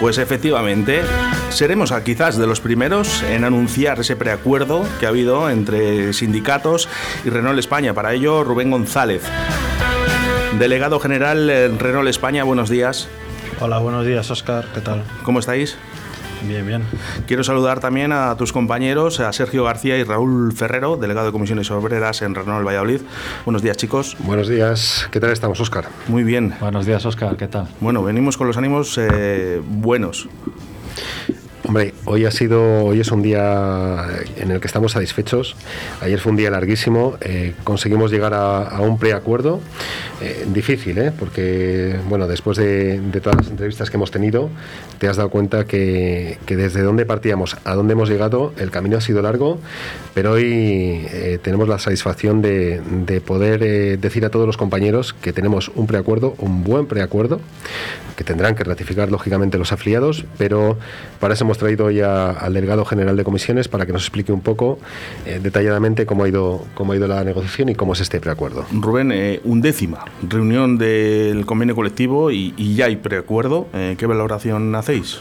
Pues efectivamente, seremos quizás de los primeros en anunciar ese preacuerdo que ha habido entre sindicatos y Renault España. Para ello, Rubén González, delegado general en Renault España, buenos días. Hola, buenos días, Oscar. ¿Qué tal? ¿Cómo estáis? Bien, bien. Quiero saludar también a tus compañeros, a Sergio García y Raúl Ferrero, delegado de Comisiones Obreras en Renault Valladolid. Buenos días, chicos. Buenos días. ¿Qué tal estamos, Óscar? Muy bien. Buenos días, Óscar. ¿Qué tal? Bueno, venimos con los ánimos eh, buenos. Hombre, hoy ha sido, hoy es un día en el que estamos satisfechos. Ayer fue un día larguísimo. Eh, conseguimos llegar a, un preacuerdo eh, difícil, ¿eh? porque bueno, después de, todas las entrevistas que hemos tenido, te has dado cuenta que, desde dónde partíamos a dónde hemos llegado, el camino ha sido largo, pero hoy tenemos la satisfacción de, de poder decir a todos los compañeros que tenemos un preacuerdo, un buen preacuerdo, que tendrán que ratificar lógicamente los afiliados, pero para eso hemos traído ya al delegado general de comisiones para que nos explique un poco eh, detalladamente cómo ha, ido, cómo ha ido la negociación y cómo es este preacuerdo. Rubén, eh, undécima reunión del convenio colectivo y, ya hay preacuerdo. Eh, ¿Qué valoración hacéis?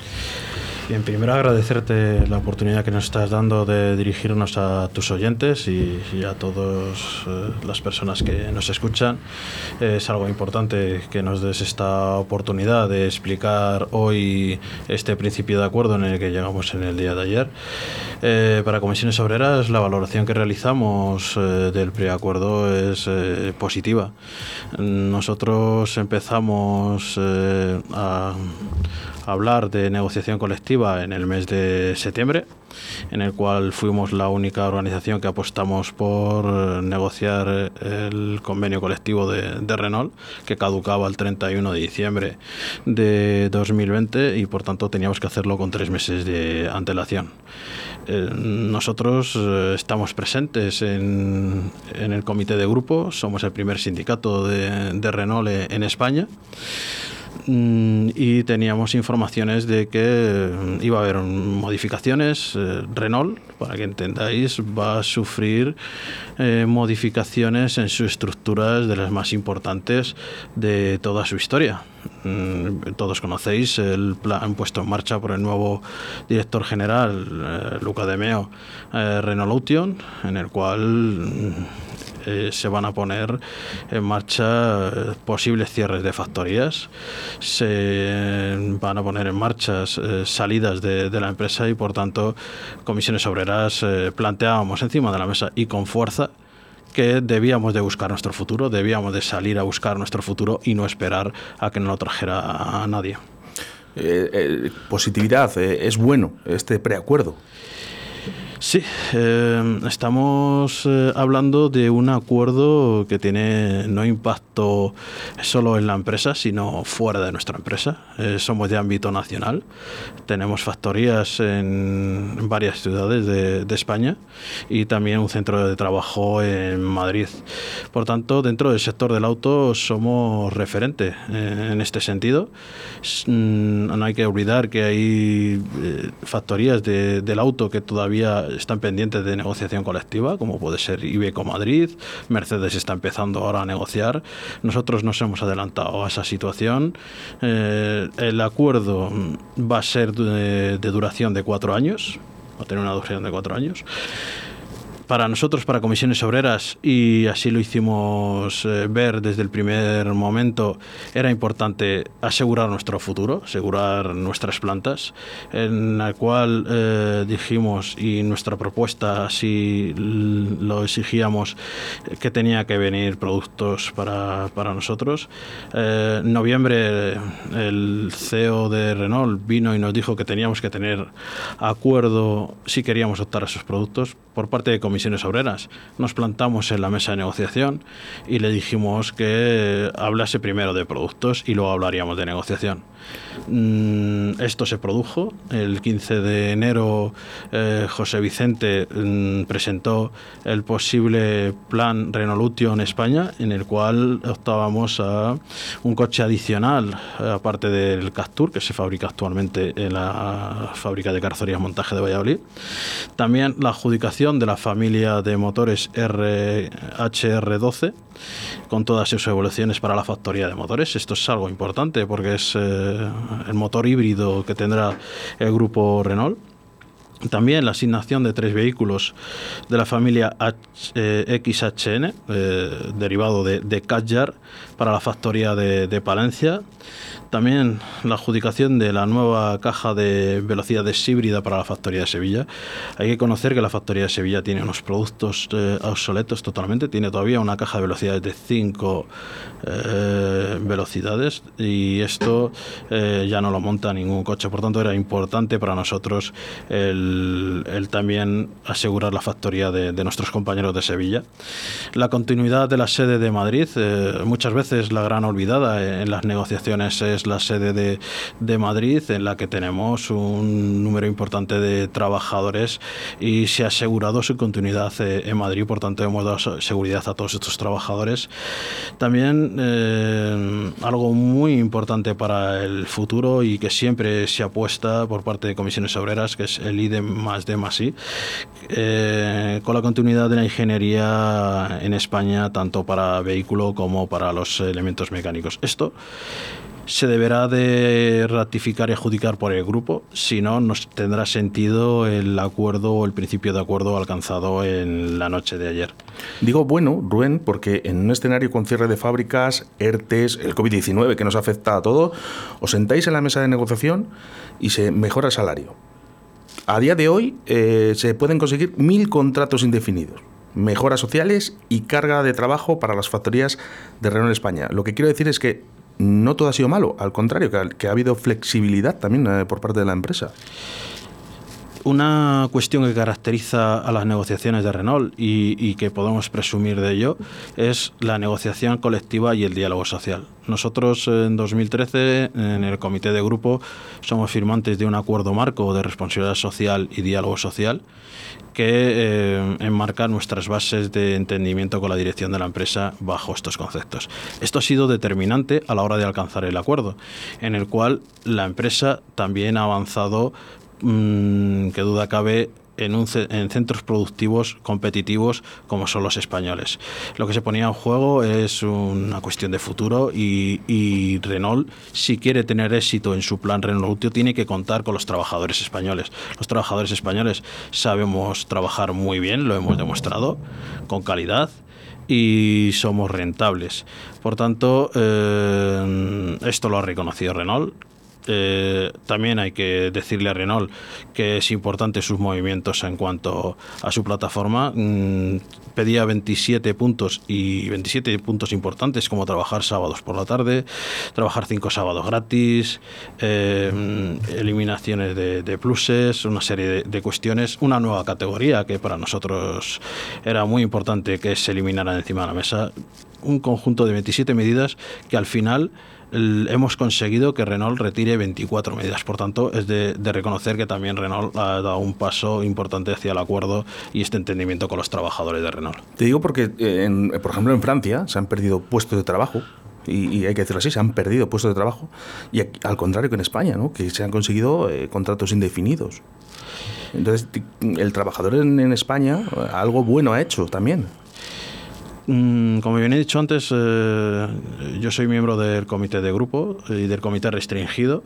Bien, primero agradecerte la oportunidad que nos estás dando de dirigirnos a tus oyentes y, a todas eh, las personas que nos escuchan. es algo importante que nos des esta oportunidad de explicar hoy este principio de acuerdo en el que llegamos en el día de ayer. Eh, para Comisiones Obreras, la valoración que realizamos eh, del preacuerdo es positiva. Nosotros empezamos a hablar de negociación colectiva en el mes de septiembre, en el cual fuimos la única organización que apostamos por negociar el convenio colectivo de, Renault, que caducaba el 31 de diciembre de 2020 y por tanto teníamos que hacerlo con tres meses de antelación. Eh, nosotros eh, estamos presentes en, el comité de grupo, somos el primer sindicato de, de Renault en España. Mm, y teníamos informaciones de que mm, iba a haber modificaciones. Eh, Renault, para que entendáis, va a sufrir eh, modificaciones en sus estructuras de las más importantes de toda su historia. Mm, todos conocéis el plan puesto en marcha por el nuevo director general, eh, Luca De Meo, Renault Lution, en el cual eh, se van a poner en marcha eh, posibles cierres de factorías, se van a poner en marcha eh, salidas de, la empresa y por tanto comisiones obreras planteábamos encima de la mesa y con fuerza que debíamos de buscar nuestro futuro, debíamos de salir a buscar nuestro futuro y no esperar a que nos lo trajera a nadie. positividad, es bueno este preacuerdo. Sí, eh, estamos eh, hablando de un acuerdo que tiene no impacto solo en la empresa, sino fuera de nuestra empresa. Eh, somos de ámbito nacional, tenemos factorías en varias ciudades de, de, España y también un centro de trabajo en Madrid. Por tanto, dentro del sector del auto somos referente en este sentido. Mm, no hay que olvidar que hay factorías de, del auto que todavía están pendientes de negociación colectiva, como puede ser Ibeco Madrid, Mercedes está empezando ahora a negociar. Nosotros nos hemos adelantado a esa situación. Eh, el acuerdo va a ser de duración de cuatro años, va a tener una duración de cuatro años para nosotros, para comisiones obreras, y así lo hicimos eh, ver desde el primer momento, era importante asegurar nuestro futuro, asegurar nuestras plantas, en la cual eh, dijimos, y nuestra propuesta así lo exigíamos, que tenía que venir productos para, para nosotros. Eh, en noviembre el CEO de Renault vino y nos dijo que teníamos que tener acuerdo si queríamos optar a esos productos por parte de comisiones Obreras. Nos plantamos en la mesa de negociación y le dijimos que hablase primero de productos y luego hablaríamos de negociación. Mm, esto se produjo. El 15 de enero eh, José Vicente mm, presentó el posible plan Renolutio en España, en el cual optábamos a un coche adicional, aparte del Captur, que se fabrica actualmente en la fábrica de carrocerías montaje de Valladolid. También la adjudicación de la familia de motores HR12 con todas sus evoluciones para la factoría de motores. Esto es algo importante porque es eh, el motor híbrido que tendrá el grupo Renault. También la asignación de tres vehículos de la familia XHN, eh, eh, derivado de, de para la factoría de Palencia. También la adjudicación de la nueva caja de velocidades híbrida para la factoría de Sevilla. Hay que conocer que la factoría de Sevilla tiene unos productos eh, obsoletos totalmente. Tiene todavía una caja de velocidades de 5 eh, velocidades y esto eh, ya no lo monta ningún coche. Por tanto, era importante para nosotros el, también asegurar la factoría de, de, nuestros compañeros de Sevilla. La continuidad de la sede de Madrid, muchas veces la gran olvidada en las negociaciones es la sede de, de, Madrid, en la que tenemos un número importante de trabajadores y se ha asegurado su continuidad eh, en Madrid, por tanto hemos dado seguridad a todos estos trabajadores. También eh, algo muy importante para el futuro y que siempre se apuesta por parte de comisiones obreras, que es el IDE más D más eh, con la continuidad de la ingeniería en España, tanto para vehículo como para los elementos mecánicos. Esto se deberá de ratificar y adjudicar por el grupo, si no, no tendrá sentido el acuerdo o el principio de acuerdo alcanzado en la noche de ayer. Digo bueno, Rubén, porque en un escenario con cierre de fábricas, ERTES, el COVID-19 que nos afecta a todo, os sentáis en la mesa de negociación y se mejora el salario. A día de hoy eh, se pueden conseguir mil contratos indefinidos mejoras sociales y carga de trabajo para las factorías de Renault España. Lo que quiero decir es que no todo ha sido malo, al contrario, que ha, habido flexibilidad también eh, por parte de la empresa. Una cuestión que caracteriza a las negociaciones de Renault y, que podemos presumir de ello es la negociación colectiva y el diálogo social. Nosotros en 2013 en el comité de grupo somos firmantes de un acuerdo marco de responsabilidad social y diálogo social que eh, enmarca nuestras bases de entendimiento con la dirección de la empresa bajo estos conceptos. Esto ha sido determinante a la hora de alcanzar el acuerdo, en el cual la empresa también ha avanzado, mm, que duda cabe, en, centros productivos competitivos como son los españoles. Lo que se ponía en juego es una cuestión de futuro y, Renault, si quiere tener éxito en su plan Renault tiene que contar con los trabajadores españoles. Los trabajadores españoles sabemos trabajar muy bien, lo hemos demostrado, con calidad y somos rentables. Por tanto, eh, esto lo ha reconocido Renault eh, también hay que decirle a Renault que es importante sus movimientos en cuanto a su plataforma. Mm, pedía 27 puntos y 27 puntos importantes como trabajar sábados por la tarde, trabajar cinco sábados gratis, eh, eliminaciones de, pluses, una serie de, cuestiones, una nueva categoría que para nosotros era muy importante que se eliminara encima de la mesa, un conjunto de 27 medidas que al final hemos conseguido que Renault retire 24 medidas. Por tanto, es de, reconocer que también Renault ha dado un paso importante hacia el acuerdo y este entendimiento con los trabajadores de Renault. Te digo porque, eh, por ejemplo, en Francia se han perdido puestos de trabajo. Y, hay que decirlo así, se han perdido puestos de trabajo. Y al contrario que en España, ¿no? que se han conseguido eh, contratos indefinidos. Entonces, el trabajador en España eh, algo bueno ha hecho también. Mm, como bien he dicho antes, eh, yo soy miembro del comité de grupo y del comité restringido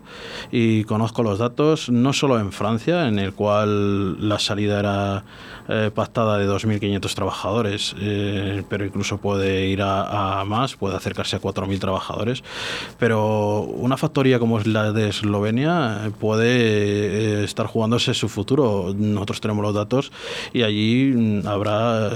y conozco los datos no solo en Francia, en el cual la salida era eh, pactada de 2.500 trabajadores, eh, pero incluso puede ir a, más, puede acercarse a 4.000 trabajadores. Pero una factoría como es la de Eslovenia puede estar jugándose su futuro. Nosotros tenemos los datos y allí mm, habrá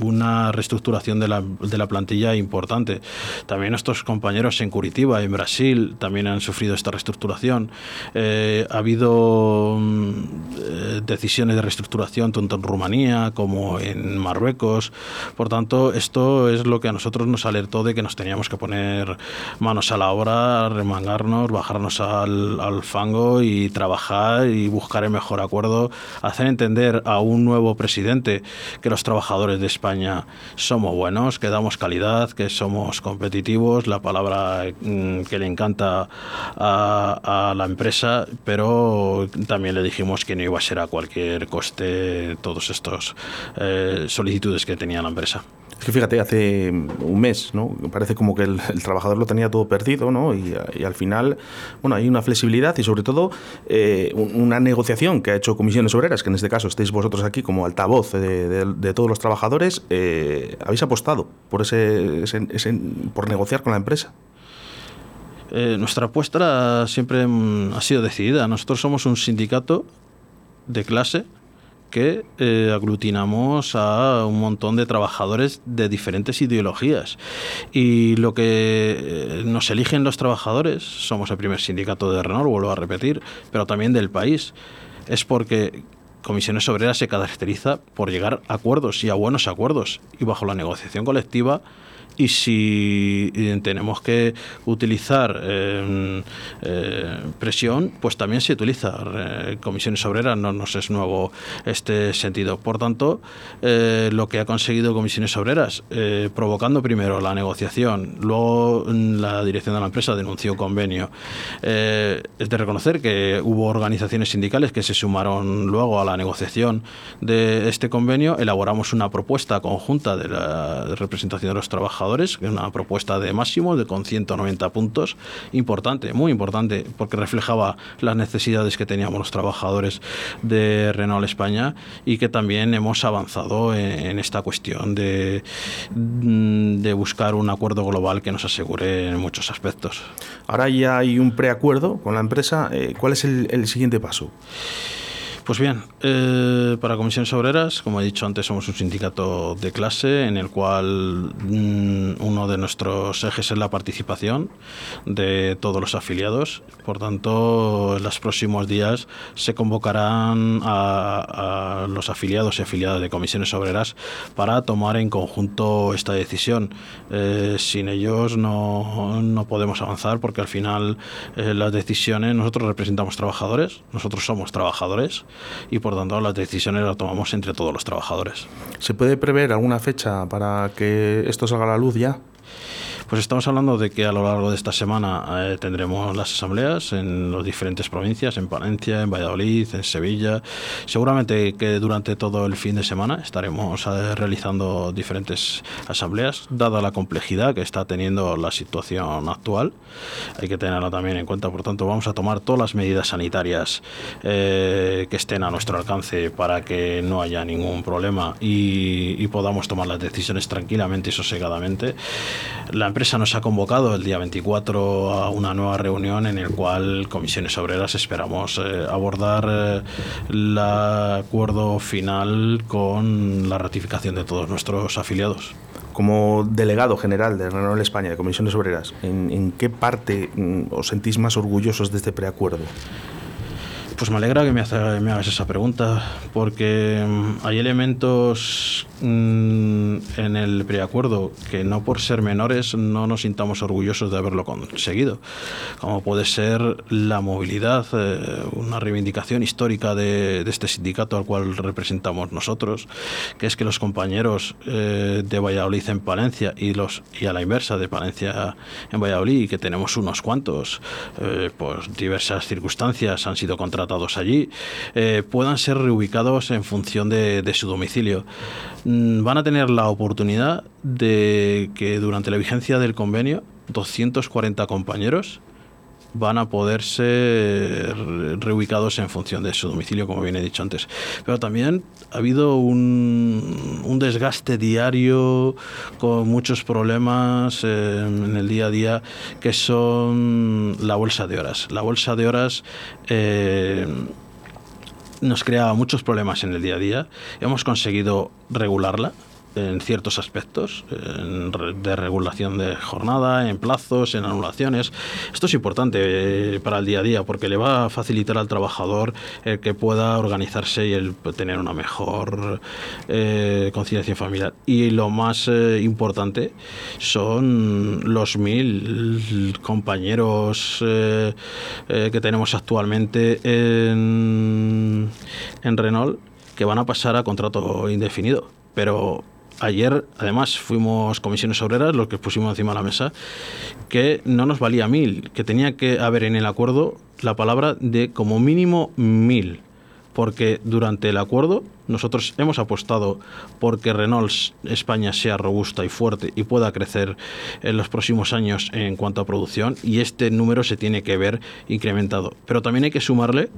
una reestructuración de la, de la plantilla importante. También nuestros compañeros en Curitiba, en Brasil, también han sufrido esta reestructuración. Eh, ha habido mm, eh, decisiones de reestructuración tanto en Rumanía como en Marruecos. Por tanto, esto es lo que a nosotros nos alertó de que nos teníamos que poner manos a la obra, remangarnos, bajarnos al, al fango y trabajar y buscar el mejor acuerdo, hacer entender a un nuevo presidente que los trabajadores de España somos buenos, que damos calidad, que somos competitivos, la palabra mm, que le encanta a, la empresa, pero también le dijimos que no iba a ser a cualquier coste todos estos eh, solicitudes que tenía la empresa. Es que fíjate, hace un mes, ¿no? Parece como que el, trabajador lo tenía todo perdido, ¿no? Y, al final, bueno, hay una flexibilidad y sobre todo eh, una negociación que ha hecho Comisiones Obreras, que en este caso estéis vosotros aquí como altavoz de, todos los trabajadores, eh, habéis apostado por ese, por negociar con la empresa. Eh, nuestra apuesta siempre ha sido decidida. Nosotros somos un sindicato de clase que eh, aglutinamos a un montón de trabajadores de diferentes ideologías. Y lo que eh, nos eligen los trabajadores, somos el primer sindicato de Renault, vuelvo a repetir, pero también del país, es porque Comisiones Obreras se caracteriza por llegar a acuerdos y a buenos acuerdos. Y bajo la negociación colectiva y si tenemos que utilizar eh, eh, presión, pues también se utiliza. Eh, comisiones obreras no nos es nuevo este sentido. Por tanto, lo que ha conseguido Comisiones Obreras, provocando primero la negociación, luego mm, la dirección de la empresa denunció un convenio. es de reconocer que hubo organizaciones sindicales que se sumaron luego a la negociación de este convenio. Elaboramos una propuesta conjunta de la representación de los trabajadores una propuesta de máximo de con 190 puntos, importante, muy importante, porque reflejaba las necesidades que teníamos los trabajadores de Renault España y que también hemos avanzado en, esta cuestión de, de buscar un acuerdo global que nos asegure en muchos aspectos. Ahora ya hay un preacuerdo con la empresa. Eh, ¿Cuál es el, el siguiente paso? Pues bien, eh, para Comisiones Obreras, como he dicho antes, somos un sindicato de clase en el cual mm, uno de nuestros ejes es la participación de todos los afiliados. Por tanto, en los próximos días se convocarán a, los afiliados y afiliadas de Comisiones Obreras para tomar en conjunto esta decisión. Eh, sin ellos no, no, podemos avanzar porque al final eh, las decisiones, nosotros representamos trabajadores, nosotros somos trabajadores y por tanto las decisiones las tomamos entre todos los trabajadores. ¿Se puede prever alguna fecha para que esto salga a la luz ya? Pues estamos hablando de que a lo largo de esta semana eh, tendremos las asambleas en las diferentes provincias, en Palencia, en Valladolid, en Sevilla. Seguramente que durante todo el fin de semana estaremos eh, realizando diferentes asambleas, dada la complejidad que está teniendo la situación actual. Hay que tenerla también en cuenta, por tanto, vamos a tomar todas las medidas sanitarias eh, que estén a nuestro alcance para que no haya ningún problema y, y podamos tomar las decisiones tranquilamente y sosegadamente. La empresa nos ha convocado el día 24 a una nueva reunión en el cual Comisiones Obreras esperamos eh, abordar eh, el acuerdo final con la ratificación de todos nuestros afiliados como delegado general de Renault España de Comisiones Obreras, ¿en, qué parte mm, os sentís más orgullosos de este preacuerdo? Pues me alegra que me, hagas esa pregunta, porque mm, hay elementos mm, en el preacuerdo que no por ser menores no nos sintamos orgullosos de haberlo conseguido, como puede ser la movilidad, eh, una reivindicación histórica de, este sindicato al cual representamos nosotros, que es que los compañeros eh, de Valladolid en Palencia y, los, y a la inversa de Palencia en Valladolid, que tenemos unos cuantos, eh, por diversas circunstancias han sido contratados allí eh, puedan ser reubicados en función de, su domicilio. Mm, van a tener la oportunidad de que durante la vigencia del convenio 240 compañeros van a poder ser reubicados en función de su domicilio, como bien he dicho antes. Pero también ha habido un, desgaste diario con muchos problemas en el día a día que son la bolsa de horas. La bolsa de horas... Eh, nos creaba muchos problemas en el día a día. Hemos conseguido regularla, en ciertos aspectos de regulación de jornada, en plazos, en anulaciones. Esto es importante eh, para el día a día porque le va a facilitar al trabajador el que pueda organizarse y el tener una mejor eh, conciliación familiar. Y lo más eh, importante son los mil compañeros que tenemos actualmente en, en Renault que van a pasar a contrato indefinido. Pero ayer, además, fuimos comisiones obreras, lo que pusimos encima de la mesa, que no nos valía mil, que tenía que haber en el acuerdo la palabra de como mínimo mil porque durante el acuerdo nosotros hemos apostado porque Renault España sea robusta y fuerte y pueda crecer en los próximos años en cuanto a producción y este número se tiene que ver incrementado. Pero también hay que sumarle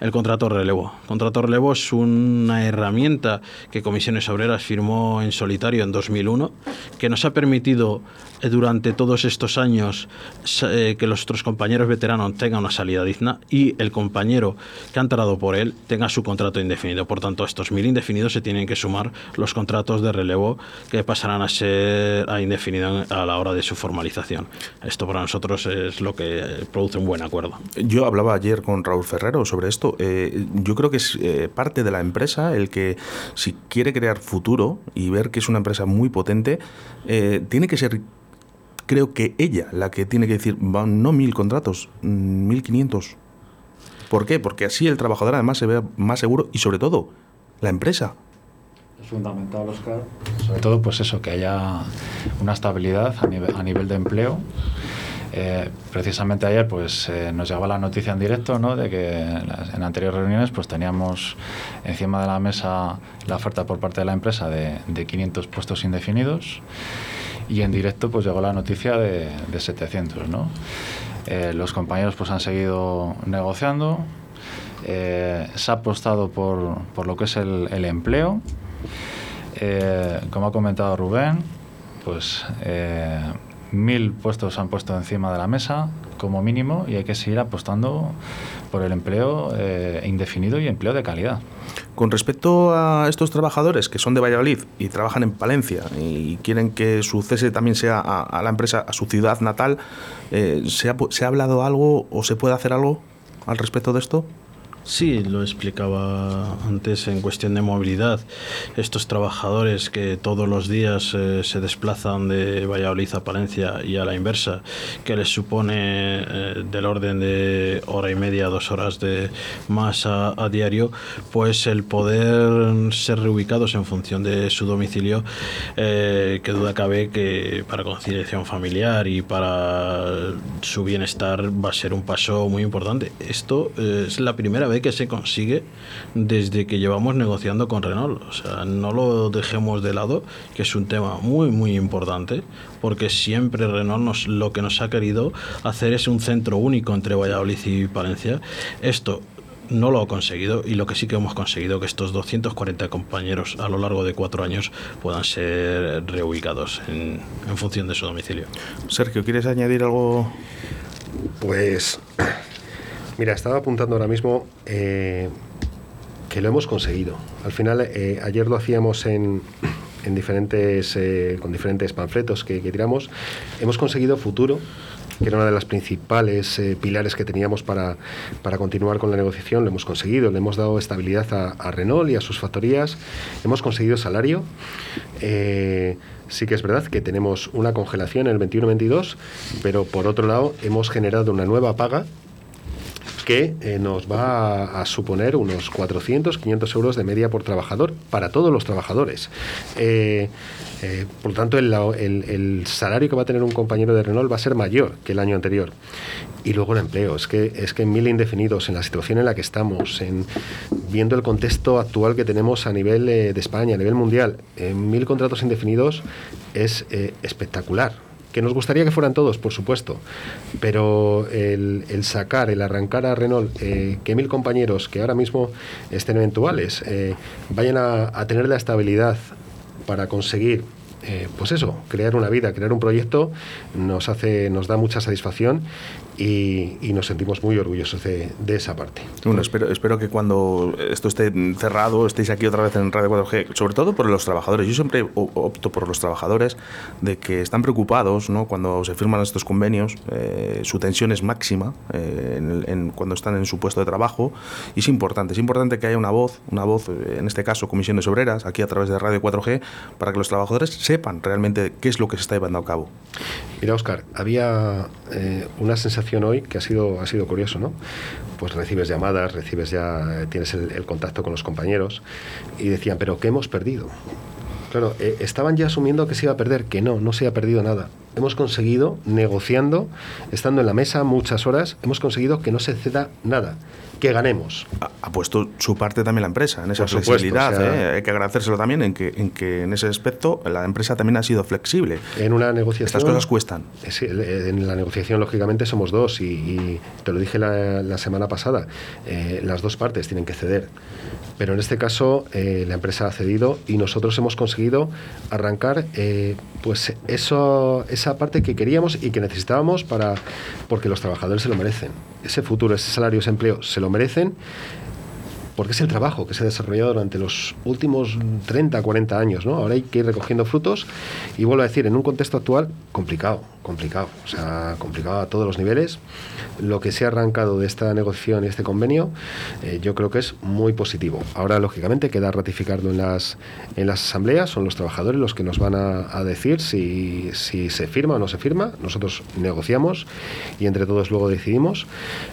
el contrato relevo. El contrato relevo es una herramienta que Comisiones Obreras firmó en solitario en 2001, que nos ha permitido eh, durante todos estos años eh, que nuestros compañeros veteranos tengan una salida digna y el compañero que ha entrado por él tenga su contrato indefinido. Por tanto, a estos mil indefinidos se tienen que sumar los contratos de relevo que pasarán a ser a indefinido a la hora de su formalización. Esto para nosotros es lo que produce un buen acuerdo. Yo hablaba ayer con Raúl Ferrero sobre esto eh, yo creo que es eh, parte de la empresa el que si quiere crear futuro y ver que es una empresa muy potente, eh, tiene que ser, creo que ella la que tiene que decir, no mil contratos, mm, mil quinientos. ¿Por qué? Porque así el trabajador además se ve más seguro y sobre todo la empresa. Es fundamental, Oscar. Sobre todo, pues eso, que haya una estabilidad a nivel, a nivel de empleo eh, precisamente ayer pues eh, nos llegaba la noticia en directo ¿no? de que en, anteriores reuniones pues teníamos encima de la mesa la oferta por parte de la empresa de, 500 puestos indefinidos y en directo pues llegó la noticia de, 700. ¿no? Eh, los compañeros pues han seguido negociando, se ha apostado por, por, lo que es el empleo. como ha comentado Rubén, pues mil puestos han puesto encima de la mesa como mínimo y hay que seguir apostando por el empleo eh, indefinido y empleo de calidad. Con respecto a estos trabajadores que son de Valladolid y trabajan en Palencia y quieren que su cese también sea a, la empresa, a su ciudad natal, eh, ¿se, ha, ¿se ha hablado algo o se puede hacer algo al respecto de esto? Sí, lo explicaba antes en cuestión de movilidad. Estos trabajadores que todos los días eh, se desplazan de Valladolid a Palencia y a la inversa, que les supone eh, del orden de hora y media, dos horas de más a, diario, pues el poder ser reubicados en función de su domicilio, eh, que duda cabe que para conciliación familiar y para su bienestar va a ser un paso muy importante. Esto es la primera vez que se consigue desde que llevamos negociando con Renault. O sea, no lo dejemos de lado, que es un tema muy, muy importante, porque siempre Renault nos, lo que nos ha querido hacer es un centro único entre Valladolid y Palencia. Esto no lo ha conseguido y lo que sí que hemos conseguido que estos 240 compañeros a lo largo de cuatro años puedan ser reubicados en, en función de su domicilio. Sergio, ¿quieres añadir algo? Pues Mira, estaba apuntando ahora mismo eh, que lo hemos conseguido. Al final, eh, ayer lo hacíamos en, diferentes, eh, con diferentes panfletos que, tiramos. Hemos conseguido futuro que era una de las principales pilares que teníamos para, continuar con la negociación, lo hemos conseguido, le hemos dado estabilidad a, Renault y a sus factorías, hemos conseguido salario. sí que es verdad que tenemos una congelación en el 21-22, pero por otro lado hemos generado una nueva paga que eh, nos va a, suponer unos 400, 500 euros de media por trabajador para todos los trabajadores. Eh, eh, por lo tanto, el, salario que va a tener un compañero de Renault va a ser mayor que el año anterior. Y luego el empleo. Es que, es que en mil indefinidos, en la situación en la que estamos, en, viendo el contexto actual que tenemos a nivel de España, a nivel mundial, en mil contratos indefinidos es espectacular que nos gustaría que fueran todos, por supuesto, pero el, sacar, el arrancar a Renault, eh, que mil compañeros que ahora mismo estén eventuales eh, vayan a, tener la estabilidad para conseguir eh, pues eso, crear una vida, crear un proyecto, nos hace, nos da mucha satisfacción y, nos sentimos muy orgullosos de, esa parte. Bueno, espero, espero que cuando esto esté cerrado estéis aquí otra vez en Radio 4G, sobre todo por los trabajadores. Yo siempre opto por los trabajadores de que están preocupados ¿no? cuando se firman estos convenios, eh, su tensión es máxima eh, cuando están en su puesto de trabajo y es importante, es importante que haya una voz, una voz, eh, en este caso comisiones obreras, aquí a través de Radio 4G, para que los trabajadores sepan realmente qué es lo que se está llevando a cabo. Mira, Oscar, había una sensación hoy que ha sido, ha sido curioso, ¿no? Pues recibes llamadas, recibes ya, tienes el, contacto con los compañeros y decían, pero ¿qué hemos perdido? Claro, eh, estaban ya asumiendo que se iba a perder, que no, no se ha perdido nada. Hemos conseguido, negociando, estando en la mesa muchas horas, hemos conseguido que no se ceda nada que ganemos. Ha, puesto su parte también la empresa en esa flexibilidad. ¿eh? Hay que agradecérselo también en que, en que en ese aspecto la empresa también ha sido flexible. En una negociación. Estas cosas cuestan. Eh, en la negociación, lógicamente, somos dos y, te lo dije la, semana pasada. Eh, las dos partes tienen que ceder. Pero en este caso, la empresa ha cedido y nosotros hemos conseguido arrancar pues eso, esa parte que queríamos y que necesitábamos para porque los trabajadores se lo merecen. Ese futuro, ese salario, ese empleo se lo merecen porque es el trabajo que se ha desarrollado durante los últimos 30, 40 años. ¿no? Ahora hay que ir recogiendo frutos y vuelvo a decir, en un contexto actual complicado, complicado, o sea, complicado a todos los niveles. Lo que se ha arrancado de esta negociación y este convenio, eh, yo creo que es muy positivo. Ahora, lógicamente, queda ratificarlo en las, en las asambleas, son los trabajadores los que nos van a, decir si, si, se firma o no se firma. Nosotros negociamos y entre todos luego decidimos,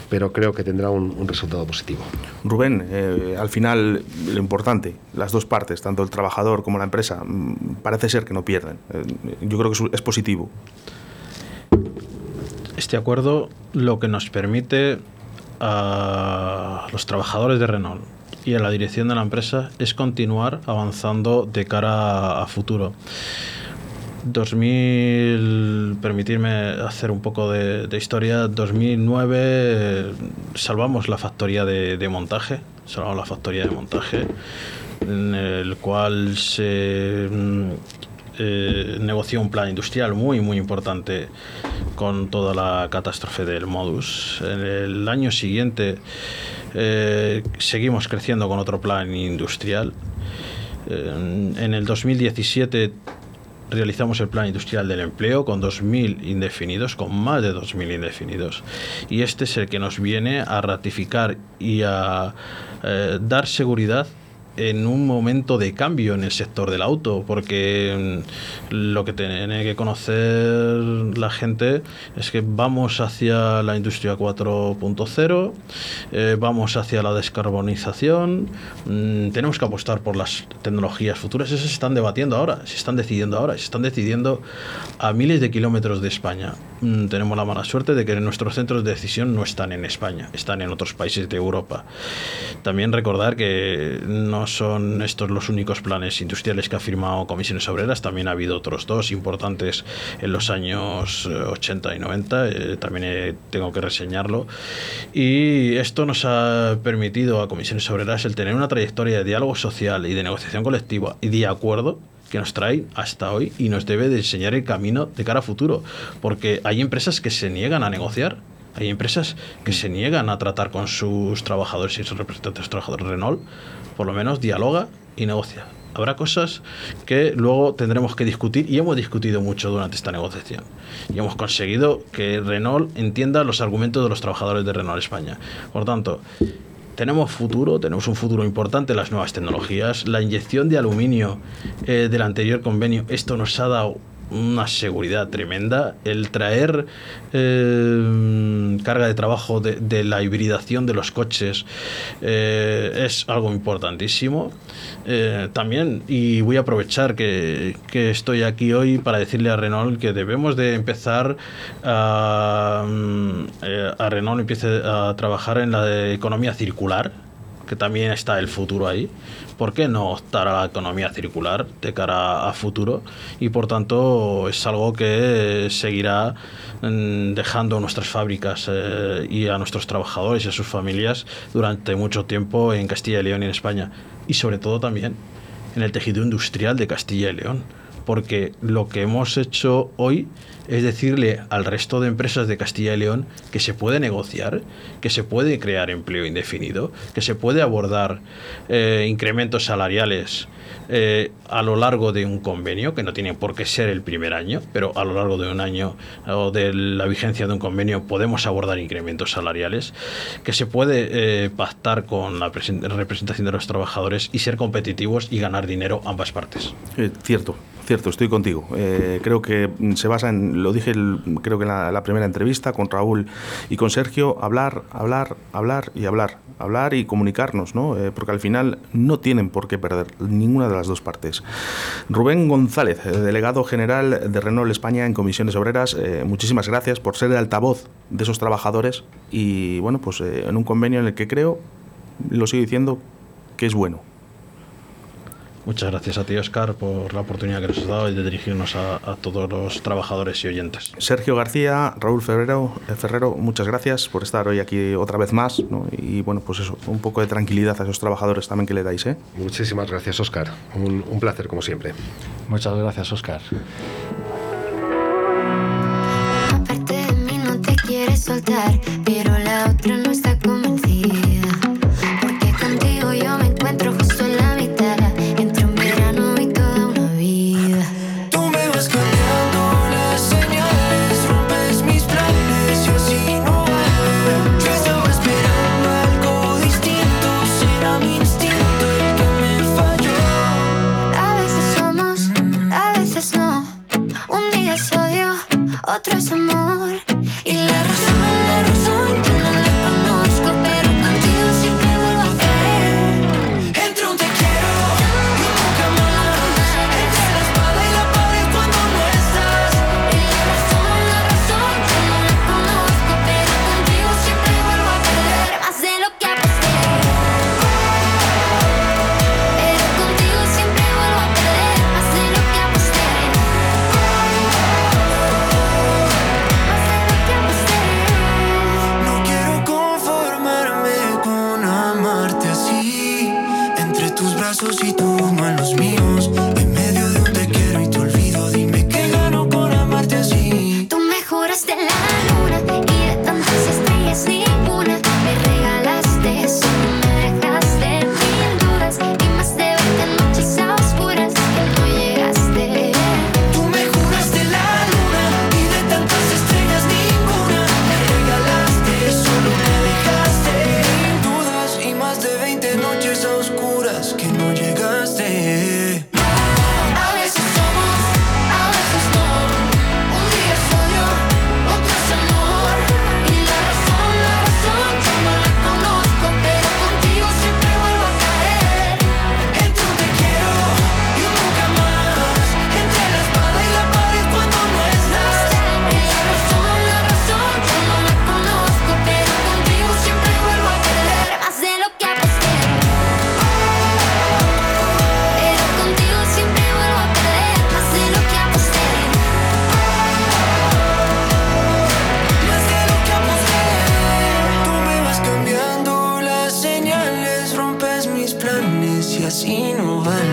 pero creo que tendrá un, resultado positivo. Rubén, eh, al final, lo importante, las dos partes, tanto el trabajador como la empresa, mm, parece ser que no pierden. Eh, yo creo que es positivo. Este acuerdo lo que nos permite a los trabajadores de Renault y a la dirección de la empresa es continuar avanzando de cara a futuro. 2000, permitirme hacer un poco de, historia, 2009 salvamos la factoría de, de, montaje, salvamos la factoría de montaje, en el cual se eh, negoció un plan industrial muy, muy importante con toda la catástrofe del modus. En el año siguiente eh, seguimos creciendo con otro plan industrial. En el 2017 realizamos el plan industrial del empleo con 2.000 indefinidos, con más de 2.000 indefinidos. Y este es el que nos viene a ratificar y a dar seguridad en un momento de cambio en el sector del auto, porque mm, lo que tiene que conocer la gente es que vamos hacia la industria 4.0, eh, vamos hacia la descarbonización, mm, tenemos que apostar por las tecnologías futuras, eso se están debatiendo ahora, se están decidiendo ahora, se están decidiendo a miles de kilómetros de España. Mm, tenemos la mala suerte de que nuestros centros de decisión no están en España, están en otros países de Europa. También recordar que no son estos los únicos planes industriales que ha firmado Comisiones Obreras, también ha habido otros dos importantes en los años 80 eh, y 90, eh, también eh, tengo que reseñarlo. Y esto nos ha permitido a Comisiones Obreras el tener una trayectoria de diálogo social y de negociación colectiva y de acuerdo que nos trae hasta hoy y nos debe de enseñar el camino de cara a futuro, porque hay empresas que se niegan a negociar, hay empresas que se niegan a tratar con sus trabajadores y sus representantes trabajadores Renault, por lo menos dialoga y negocia. Habrá cosas que luego tendremos que discutir y hemos discutido mucho durante esta negociación. Y hemos conseguido que Renault entienda los argumentos de los trabajadores de Renault España. Por tanto, tenemos futuro, tenemos un futuro importante, las nuevas tecnologías, la inyección de aluminio eh, del anterior convenio, esto nos ha dado una seguridad tremenda. El traer eh, carga de trabajo de, la hibridación de los coches eh, es algo importantísimo. Eh, también, y voy a aprovechar que, estoy aquí hoy para decirle a Renault que debemos de empezar a, a Renault empiece a trabajar en la economía circular que también está el futuro ahí. ¿Por qué no optar a la economía circular de cara a futuro? Y por tanto es algo que seguirá mm, dejando nuestras fábricas eh, y a nuestros trabajadores y a sus familias durante mucho tiempo en Castilla y León y en España. Y sobre todo también en el tejido industrial de Castilla y León. Porque lo que hemos hecho hoy es decirle al resto de empresas de Castilla y León que se puede negociar, que se puede crear empleo indefinido, que se puede abordar eh, incrementos salariales eh, a lo largo de un convenio, que no tiene por qué ser el primer año, pero a lo largo de un año o de la vigencia de un convenio podemos abordar incrementos salariales, que se puede eh, pactar con la representación de los trabajadores y ser competitivos y ganar dinero ambas partes. cierto, cierto, estoy contigo. Eh, creo que se basa en, lo dije creo que en la, primera entrevista con Raúl y con Sergio, hablar, hablar, hablar y hablar. Hablar y comunicarnos, ¿no? Eh, porque al final no tienen por qué perder ninguna de las dos partes. Rubén González, delegado general de Renault España en Comisiones Obreras, muchísimas gracias por ser el altavoz de esos trabajadores y, bueno, pues en un convenio en el que creo, lo sigo diciendo, que es bueno. Muchas gracias a ti, Oscar, por la oportunidad que nos has dado y de dirigirnos a, todos los trabajadores y oyentes. Sergio García, Raúl Ferrero, eh, Ferrero, muchas gracias por estar hoy aquí otra vez más. Y bueno, pues eso, un poco de tranquilidad a esos trabajadores también que le dais. ¿eh? Muchísimas gracias, Oscar. Un, un placer, como siempre. Muchas gracias, Oscar. Aparte de mí no te quieres soltar, seen over